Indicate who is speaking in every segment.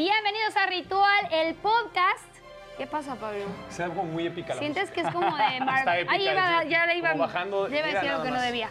Speaker 1: Bienvenidos a Ritual, el podcast. ¿Qué pasa, Pablo?
Speaker 2: Es algo muy épica la
Speaker 1: Sientes que
Speaker 2: música.
Speaker 1: es como de
Speaker 2: Está
Speaker 1: Marvel.
Speaker 2: épica,
Speaker 1: Ahí iba, ya le iba,
Speaker 2: Como bajando,
Speaker 1: ya iba a decir algo que no debía.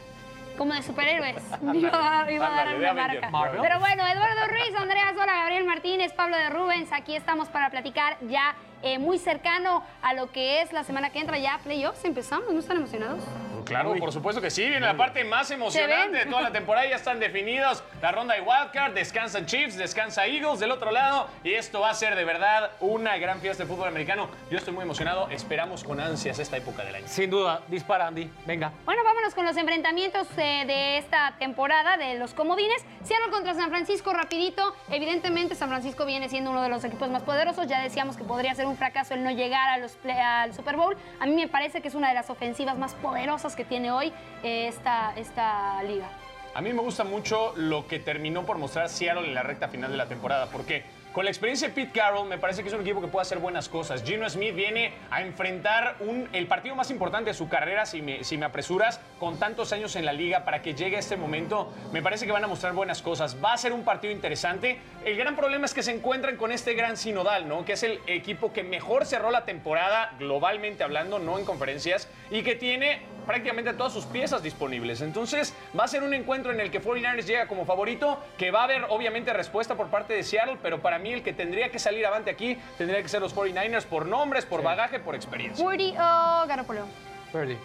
Speaker 1: Como de superhéroes. Iba, iba a dar una marca.
Speaker 2: Marvel.
Speaker 1: Pero bueno, Eduardo Ruiz, Andrea Sola, Gabriel Martínez, Pablo de Rubens, aquí estamos para platicar ya eh, muy cercano a lo que es la semana que entra ya playoffs. Empezamos, ¿no están emocionados?
Speaker 2: Claro, por supuesto que sí. Viene la parte más emocionante de toda la temporada. Ya están definidos la ronda de Wildcard. Descansan Chiefs, descansa Eagles del otro lado. Y esto va a ser de verdad una gran fiesta de fútbol americano. Yo estoy muy emocionado. Esperamos con ansias esta época del año.
Speaker 3: Sin duda, dispara Andy. Venga.
Speaker 1: Bueno, vámonos con los enfrentamientos eh, de esta temporada de los comodines. Seattle contra San Francisco, rapidito. Evidentemente, San Francisco viene siendo uno de los equipos más poderosos. Ya decíamos que podría ser un fracaso el no llegar a los play- al Super Bowl. A mí me parece que es una de las ofensivas más poderosas que tiene hoy eh, esta, esta liga.
Speaker 2: A mí me gusta mucho lo que terminó por mostrar Seattle en la recta final de la temporada, porque con la experiencia de Pete Carroll me parece que es un equipo que puede hacer buenas cosas. Gino Smith viene a enfrentar un- el partido más importante de su carrera, si me, si me apresuras, con tantos años en la liga para que llegue a este momento. Me parece que van a mostrar buenas cosas. Va a ser un partido interesante. El gran problema es que se encuentran con este gran sinodal, ¿no? Que es el equipo que mejor cerró la temporada, globalmente hablando, no en conferencias, y que tiene prácticamente todas sus piezas disponibles. Entonces, va a ser un encuentro en el que 49ers llega como favorito, que va a haber obviamente respuesta por parte de Seattle, pero para mí el que tendría que salir avante aquí tendría que ser los 49ers por nombres, por bagaje, por experiencia.
Speaker 1: Purdy o Garoppolo.
Speaker 3: Purdy.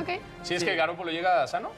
Speaker 1: Ok.
Speaker 2: Si es que Garoppolo llega sano.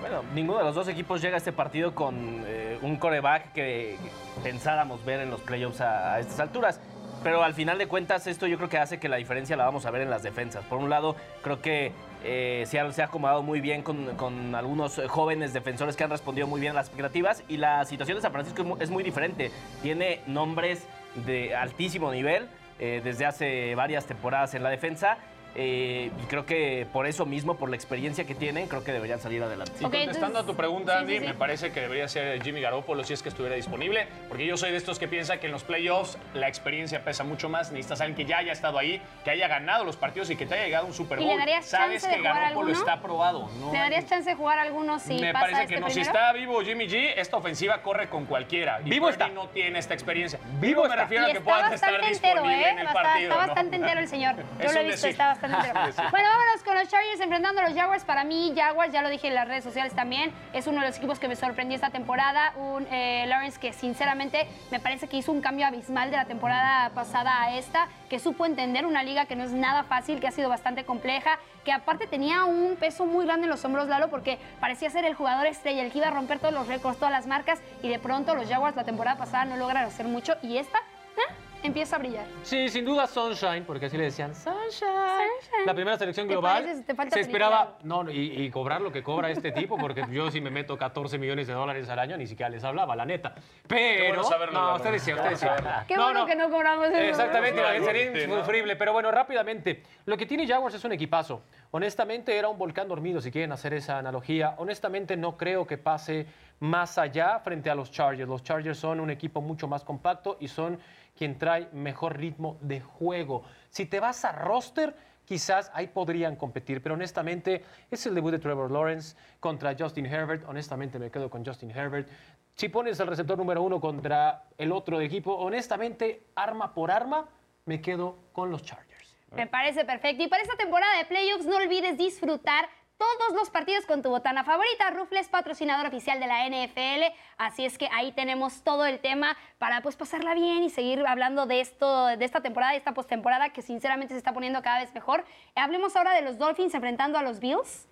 Speaker 4: Bueno, ninguno de los dos equipos llega a este partido con eh, un coreback que pensáramos ver en los playoffs a, a estas alturas. Pero al final de cuentas, esto yo creo que hace que la diferencia la vamos a ver en las defensas. Por un lado, creo que eh, Seattle se ha acomodado muy bien con, con algunos eh, jóvenes defensores que han respondido muy bien a las expectativas. Y la situación de San Francisco es mu- es muy diferente. Tiene nombres de altísimo nivel eh, desde hace varias temporadas en la defensa. Eh, y creo que por eso mismo, por la experiencia que tienen, creo que deberían salir adelante.
Speaker 2: Y contestando
Speaker 1: entonces-
Speaker 2: a tu pregunta, Andy,
Speaker 1: sí, sí.
Speaker 2: me parece que debería ser Jimmy Garoppolo si es que estuviera disponible, porque yo soy de estos que piensa que en los playoffs la experiencia pesa mucho más. Necesitas alguien que ya haya estado ahí, que haya ganado los partidos y que te haya llegado un Super
Speaker 1: ¿Y
Speaker 2: Bowl.
Speaker 1: le darías
Speaker 2: Sabes
Speaker 1: chance de
Speaker 2: que
Speaker 1: jugar
Speaker 2: Garoppolo
Speaker 1: alguno?
Speaker 2: está aprobado. No
Speaker 1: ¿Le
Speaker 2: hay-
Speaker 1: darías chance de jugar algunos si
Speaker 2: me
Speaker 1: pasa
Speaker 2: parece
Speaker 1: este
Speaker 2: que no. Si está vivo Jimmy G, esta ofensiva corre con cualquiera. Y
Speaker 3: Vivo está.
Speaker 2: no tiene esta experiencia.
Speaker 3: Vivo
Speaker 2: Vivo me
Speaker 3: está.
Speaker 2: refiero a que
Speaker 1: está
Speaker 2: puedan estar
Speaker 1: bastante entero,
Speaker 2: disponible
Speaker 1: ¿eh?
Speaker 2: en el
Speaker 1: Basta-
Speaker 2: partido.
Speaker 1: Está
Speaker 2: ¿no?
Speaker 1: bastante entero el señor. Yo
Speaker 2: Es
Speaker 1: lo he visto, está bastante entero. Bueno, vámonos con los Chargers enfrentando a los Jaguars. Para mí, Jaguars, ya lo dije en las redes sociales también, es uno de los equipos que me sorprendió esta temporada. Un eh, Lawrence que sinceramente me parece que hizo un cambio abismal de la temporada pasada a esta, que supo entender una liga que no es nada fácil, que ha sido bastante compleja, que aparte tenía un peso muy grande en los hombros, Lalo, porque parecía ser el jugador estrella, el que iba a romper todos los récords, todas las marcas, y de pronto los Jaguars la temporada pasada no logran hacer mucho, y esta eh, empieza a brillar.
Speaker 3: Sí, sin duda Sunshine, porque así le decían Sunshine.
Speaker 1: Sunshine.
Speaker 3: La primera selección global.
Speaker 1: pareces- te falta
Speaker 3: se esperaba, no, no, y, y cobrar lo que cobra este tipo, porque yo si me meto 14 millones de dólares al año ni siquiera les hablaba, la neta. Pero,
Speaker 2: bueno saberlo,
Speaker 3: no, usted decía, usted decía.
Speaker 1: Qué bueno que no cobramos eso.
Speaker 3: Exactamente,
Speaker 2: No,
Speaker 3: la
Speaker 2: no,
Speaker 3: sería
Speaker 2: no.
Speaker 3: insufrible. Pero bueno, rápidamente, lo que tiene Jaguars es un equipazo. Honestamente, era un volcán dormido, si quieren hacer esa analogía. Honestamente, no creo que pase más allá frente a los Chargers. Los Chargers son un equipo mucho más compacto y son quien trae mejor ritmo de juego. Si te vas a roster, quizás ahí podrían competir, pero honestamente es el debut de Trevor Lawrence contra Justin Herbert. Honestamente me quedo con Justin Herbert. Si pones el receptor número uno contra el otro equipo, honestamente, arma por arma, me quedo con los Chargers.
Speaker 1: Me parece perfecto. Y para esta temporada de playoffs no olvides disfrutar todos los partidos con tu botana favorita. Rufles, patrocinador oficial de la NFL. Así es que ahí tenemos todo el tema para pues pasarla bien y seguir hablando de esto, de esta temporada y esta postemporada que sinceramente se está poniendo cada vez mejor. Hablemos ahora de los Dolphins enfrentando a los Bills.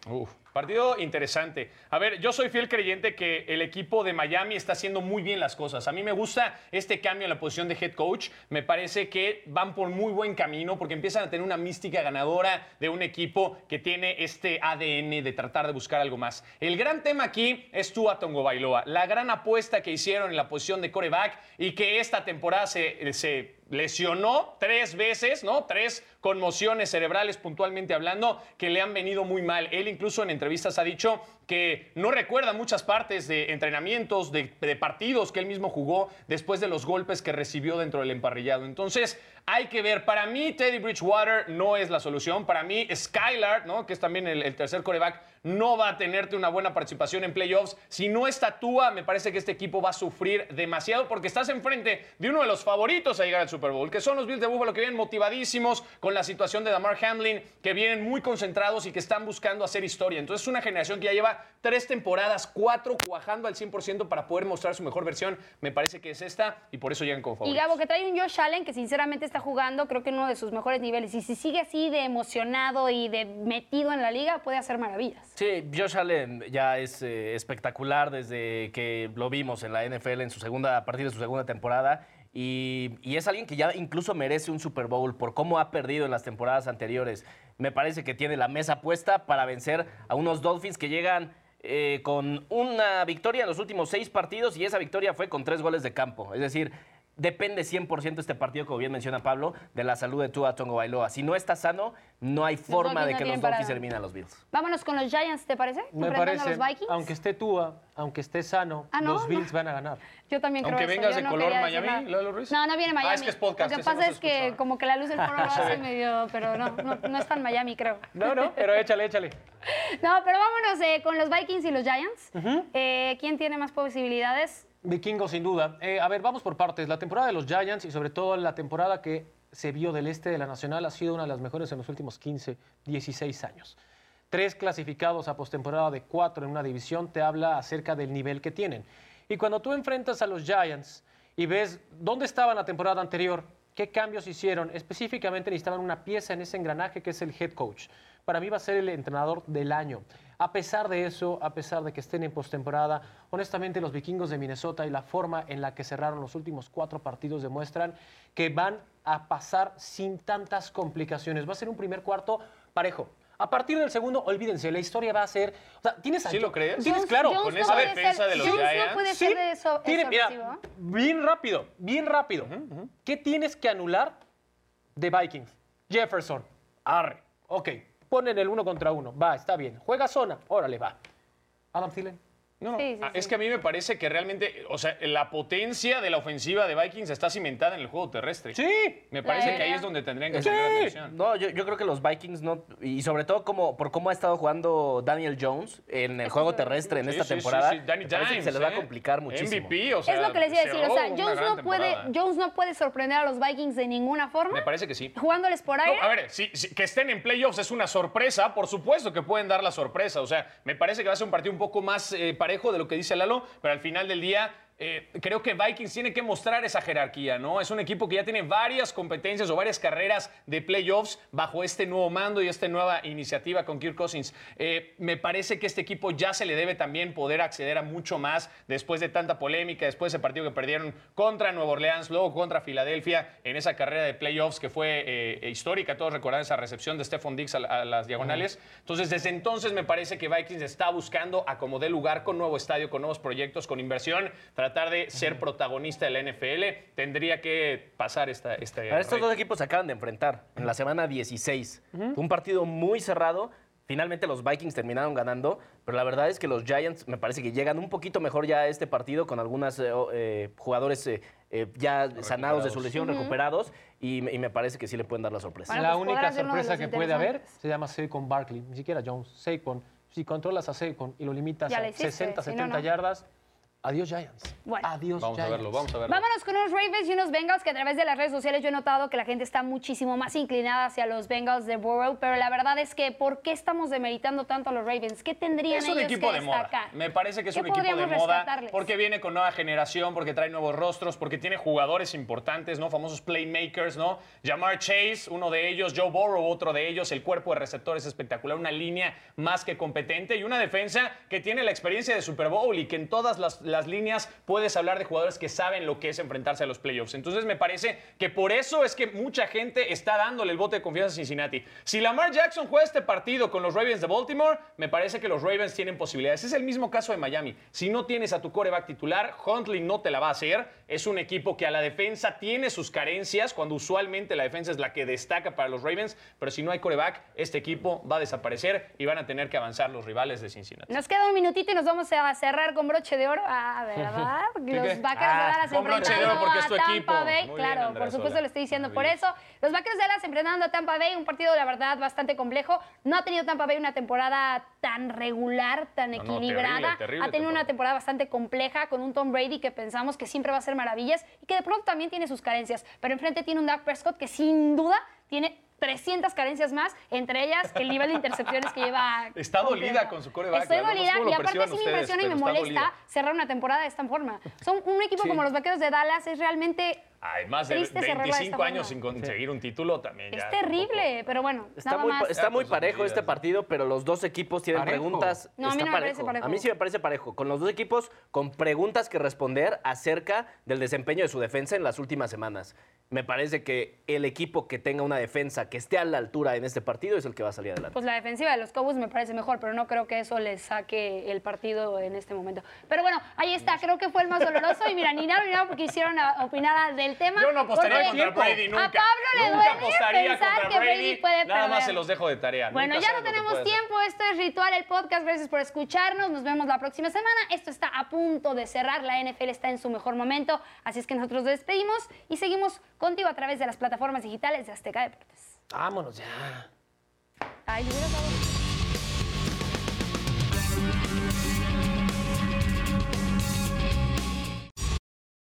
Speaker 2: Partido interesante. A ver, yo soy fiel creyente que el equipo de Miami está haciendo muy bien las cosas. A mí me gusta este cambio en la posición de head coach. Me parece que van por muy buen camino porque empiezan a tener una mística ganadora de un equipo que tiene este ADN de tratar de buscar algo más. El gran tema aquí es Tua Tongo Bailoa, la gran apuesta que hicieron en la posición de coreback y que esta temporada se, se lesionó tres veces, ¿no? Tres conmociones cerebrales puntualmente hablando que le han venido muy mal. Él incluso en entrevistas ha dicho que no recuerda muchas partes de entrenamientos, de, partidos que él mismo jugó después de los golpes que recibió dentro del emparrillado. Entonces, Hay que ver, para mí Teddy Bridgewater no es la solución. Para mí Skylar, ¿no? que es también el, el tercer coreback, no va a tenerte una buena participación en playoffs. Si no está Tua, me parece que este equipo va a sufrir demasiado porque estás enfrente de uno de los favoritos a llegar al Super Bowl, que son los Bills de Buffalo, que vienen motivadísimos con la situación de Damar Hamlin, que vienen muy concentrados y que están buscando hacer historia. Entonces es una generación que ya lleva tres temporadas, cuatro cuajando al 100% para poder mostrar su mejor versión. Me parece que es esta y por eso llegan
Speaker 1: Y
Speaker 2: favoritos.
Speaker 1: Gabo, que trae un Josh Allen que sinceramente jugando, creo que en uno de sus mejores niveles. Y si sigue así de emocionado y de metido en la liga, puede hacer maravillas.
Speaker 4: Sí, Josh Allen ya es eh, espectacular desde que lo vimos en la NFL en su segunda, a partir de su segunda temporada. Y, y es alguien que ya incluso merece un Super Bowl por cómo ha perdido en las temporadas anteriores. Me parece que tiene la mesa puesta para vencer a unos Dolphins que llegan eh, con una victoria en los últimos seis partidos y esa victoria fue con tres goles de campo. Es decir, depende 100% este partido, como bien menciona Pablo, de la salud de Tua Tongo Bailoa. Si no está sano, no hay forma de que los Dolphins eliminen a los Bills.
Speaker 1: Vámonos con los Giants, ¿te parece?
Speaker 3: Me parece,
Speaker 1: a los Vikings.
Speaker 3: aunque esté Tua, aunque esté sano,
Speaker 1: Ah, ¿no?
Speaker 3: los Bills van a ganar.
Speaker 1: Yo también creo
Speaker 2: Aunque
Speaker 1: eso.
Speaker 2: vengas
Speaker 1: yo
Speaker 2: de
Speaker 1: no
Speaker 2: color Miami. Lalo Ruiz.
Speaker 1: No, no viene Miami.
Speaker 2: Ah, es que es podcast,
Speaker 1: Lo que pasa es que como que la luz del foro lo hace medio, pero no, no, no es tan Miami, creo.
Speaker 3: No, no, pero échale, échale.
Speaker 1: No, pero vámonos eh, con los Vikings y los Giants. Eh, ¿Quién tiene más posibilidades?
Speaker 3: Vikingos, sin duda. Eh, a ver, vamos por partes. La temporada de los Giants y sobre todo la temporada que se vio del este de la Nacional ha sido una de las mejores en los últimos 15, 16 años. Tres clasificados a postemporada de cuatro en una división te habla acerca del nivel que tienen. Y cuando tú enfrentas a los Giants y ves dónde estaban la temporada anterior, qué cambios hicieron, específicamente necesitaban una pieza en ese engranaje que es el head coach. Para mí va a ser el entrenador del año. A pesar de eso, a pesar de que estén en postemporada, honestamente los vikingos de Minnesota y la forma en la que cerraron los últimos cuatro partidos demuestran que van a pasar sin tantas complicaciones. Va a ser un primer cuarto parejo. A partir del segundo, olvídense, la historia va a ser. O sea, tienes
Speaker 2: ¿Sí lo crees?
Speaker 3: Tienes
Speaker 1: Jones-
Speaker 3: claro.
Speaker 1: Jones
Speaker 2: con
Speaker 1: no
Speaker 2: esa
Speaker 1: puede
Speaker 2: defensa
Speaker 1: ser-
Speaker 2: de los
Speaker 1: Jones no
Speaker 2: Giants.
Speaker 1: puede
Speaker 3: Sí,
Speaker 1: ser de eso,
Speaker 3: tiene-
Speaker 1: eso
Speaker 3: mira, bien rápido, bien rápido. ¿Qué tienes que anular de Vikings? Jefferson, arre. Ok, ponen el uno contra uno. Va, está bien. Juega zona, órale, va. Adam Thielen.
Speaker 2: No, no.
Speaker 1: Sí, sí,
Speaker 2: Ah,
Speaker 1: sí.
Speaker 2: Es que a mí me parece que realmente, o sea, la potencia de la ofensiva de Vikings está cimentada en el juego terrestre.
Speaker 3: Sí.
Speaker 2: Me parece que ahí es donde tendrían que
Speaker 3: Sí.
Speaker 2: poner atención.
Speaker 4: No, yo, yo creo que los Vikings no, y sobre todo como, por cómo ha estado jugando Daniel Jones en el juego terrestre en
Speaker 2: Sí,
Speaker 4: esta
Speaker 2: sí, sí,
Speaker 4: temporada,
Speaker 2: sí. Danny
Speaker 4: me parece que
Speaker 2: Dimes,
Speaker 4: se les va a
Speaker 2: ¿eh?
Speaker 4: complicar muchísimo.
Speaker 2: MVP, o sea,
Speaker 1: es lo que les iba a decir. O sea, Jones no, puede. Jones no puede sorprender a los Vikings de ninguna forma.
Speaker 2: Me parece que sí.
Speaker 1: Jugándoles por aire.
Speaker 2: No, a ver, si, si- que estén en playoffs es una sorpresa, por supuesto que pueden dar la sorpresa. O sea, me parece que va a ser un partido un poco más eh, de lo que dice Lalo, pero al final del día. Eh, creo que Vikings tiene que mostrar esa jerarquía, ¿no? Es un equipo que ya tiene varias competencias o varias carreras de playoffs bajo este nuevo mando y esta nueva iniciativa con Kirk Cousins. Eh, me parece que este equipo ya se le debe también poder acceder a mucho más después de tanta polémica, después de ese partido que perdieron contra Nueva Orleans, luego contra Filadelfia, en esa carrera de playoffs que fue eh, histórica. Todos recuerdan esa recepción de Stephon Diggs a, a las diagonales. Entonces, desde entonces me parece que Vikings está buscando a como dé lugar con nuevo estadio, con nuevos proyectos, con inversión, tratar de ser protagonista de la NFL. Tendría que pasar esta... esta
Speaker 4: A ver, estos dos equipos se acaban de enfrentar en la semana 16. Fue un partido muy cerrado. Finalmente los Vikings terminaron ganando, pero la verdad es que los Giants me parece que llegan un poquito mejor ya a este partido con algunos jugadores eh, eh, ya sanados de su lesión, recuperados, y, me- y me parece que sí le pueden dar la sorpresa.
Speaker 1: Bueno,
Speaker 3: la
Speaker 1: pues
Speaker 3: única sorpresa que puede haber se llama Saquon Barkley, ni siquiera Jones, Saquon. Si controlas a Saquon y lo limitas
Speaker 1: Ya
Speaker 3: a
Speaker 1: le hiciste,
Speaker 3: 60,
Speaker 1: si no,
Speaker 3: 70
Speaker 1: no.
Speaker 3: yardas, adiós Giants.
Speaker 1: Bueno.
Speaker 3: Adiós
Speaker 2: Vamos a
Speaker 3: Giants.
Speaker 2: verlo, vamos a verlo.
Speaker 1: Vámonos con unos Ravens y unos Bengals que a través de las redes sociales yo he notado que la gente está muchísimo más inclinada hacia los Bengals de Burrow, pero la verdad es que ¿por qué estamos demeritando tanto a los Ravens? ¿Qué tendrían
Speaker 2: Es un
Speaker 1: ellos
Speaker 2: equipo
Speaker 1: que
Speaker 2: de moda.
Speaker 1: destacar?
Speaker 2: Me parece que es
Speaker 1: ¿Qué
Speaker 2: un equipo de moda porque viene con nueva generación, porque trae nuevos rostros, porque tiene jugadores importantes, ¿no? Famosos playmakers, ¿no? Jamar Chase, uno de ellos, Joe Burrow, otro de ellos, el cuerpo de receptores espectacular, una línea más que competente y una defensa que tiene la experiencia de Super Bowl y que en todas las, las líneas puedes hablar de jugadores que saben lo que es enfrentarse a los playoffs. Entonces me parece que por eso es que mucha gente está dándole el voto de confianza a Cincinnati. Si Lamar Jackson juega este partido con los Ravens de Baltimore, me parece que los Ravens tienen posibilidades. Es el mismo caso de Miami. Si no tienes a tu coreback titular, Huntley no te la va a hacer. Es un equipo que a la defensa tiene sus carencias, cuando usualmente la defensa es la que destaca para los Ravens, pero si no hay coreback, este equipo va a desaparecer y van a tener que avanzar los rivales de Cincinnati.
Speaker 1: Nos queda un minutito y nos vamos a cerrar con broche de oro. ¿Verdad?
Speaker 2: ¿Qué,
Speaker 1: Los? Vaqueros de
Speaker 2: Ah,
Speaker 1: Dallas enfrentando
Speaker 2: oro porque es
Speaker 1: a Tampa. Bay.
Speaker 2: Muy
Speaker 1: claro, por supuesto
Speaker 2: Sola.
Speaker 1: lo estoy diciendo por eso. Los Vaqueros de Dallas enfrentando a Tampa Bay, un partido, la verdad, bastante complejo. No ha tenido Tampa Bay una temporada tan regular, tan
Speaker 2: No, no,
Speaker 1: equilibrada.
Speaker 2: terrible, terrible
Speaker 1: ha tenido una temporada bastante compleja con un Tom Brady que pensamos que siempre va a hacer maravillas y que de pronto también tiene sus carencias. Pero enfrente tiene un Dak Prescott que sin duda tiene 300 carencias más, entre ellas el nivel de intercepciones que lleva.
Speaker 2: Está dolida con su quarterback,
Speaker 1: Estoy
Speaker 2: no sé
Speaker 1: dolida y aparte sí me impresiona y me molesta
Speaker 2: dolida.
Speaker 1: cerrar una temporada de esta forma. Son un equipo
Speaker 3: Sí.
Speaker 1: como los Vaqueros de Dallas es realmente
Speaker 2: Además de
Speaker 1: Triste cerrarla de esta
Speaker 2: 25 años sin conseguir un título también.
Speaker 1: es
Speaker 2: ya
Speaker 1: terrible, pero bueno,
Speaker 4: Está
Speaker 1: nada
Speaker 4: muy,
Speaker 1: más.
Speaker 4: está muy parejo este partido, pero los dos equipos tienen
Speaker 3: Parejo.
Speaker 4: preguntas.
Speaker 1: No, a mí no me parece parejo.
Speaker 4: A mí sí me parece parejo. Con los dos equipos con preguntas que responder acerca del desempeño de su defensa en las últimas semanas. Me parece que el equipo que tenga una defensa que esté a la altura en este partido es el que va a salir adelante.
Speaker 1: Pues la defensiva de los Cowboys me parece mejor, pero no creo que eso les saque el partido en este momento. Pero bueno, ahí está, creo que fue el más doloroso. Y mira, ni nada ni nada porque quisieron a- opinar del tema.
Speaker 2: Yo no apostaría contra Brady nunca.
Speaker 1: A Pablo le
Speaker 2: nunca
Speaker 1: duele
Speaker 2: apostaría
Speaker 1: pensar
Speaker 2: contra
Speaker 1: que Brady
Speaker 2: Brady.
Speaker 1: puede
Speaker 2: Nada más
Speaker 1: perder.
Speaker 2: se los dejo de tarea.
Speaker 1: Bueno,
Speaker 2: Nunca
Speaker 1: ya no tenemos tiempo. Esto es Ritual, el podcast. Gracias por escucharnos. Nos vemos la próxima semana. Esto está a punto de cerrar. La NFL está en su mejor momento. Así es que nosotros nos despedimos y seguimos contigo a través de las plataformas digitales de Azteca Deportes.
Speaker 3: Vámonos ya.
Speaker 1: Ay, dado-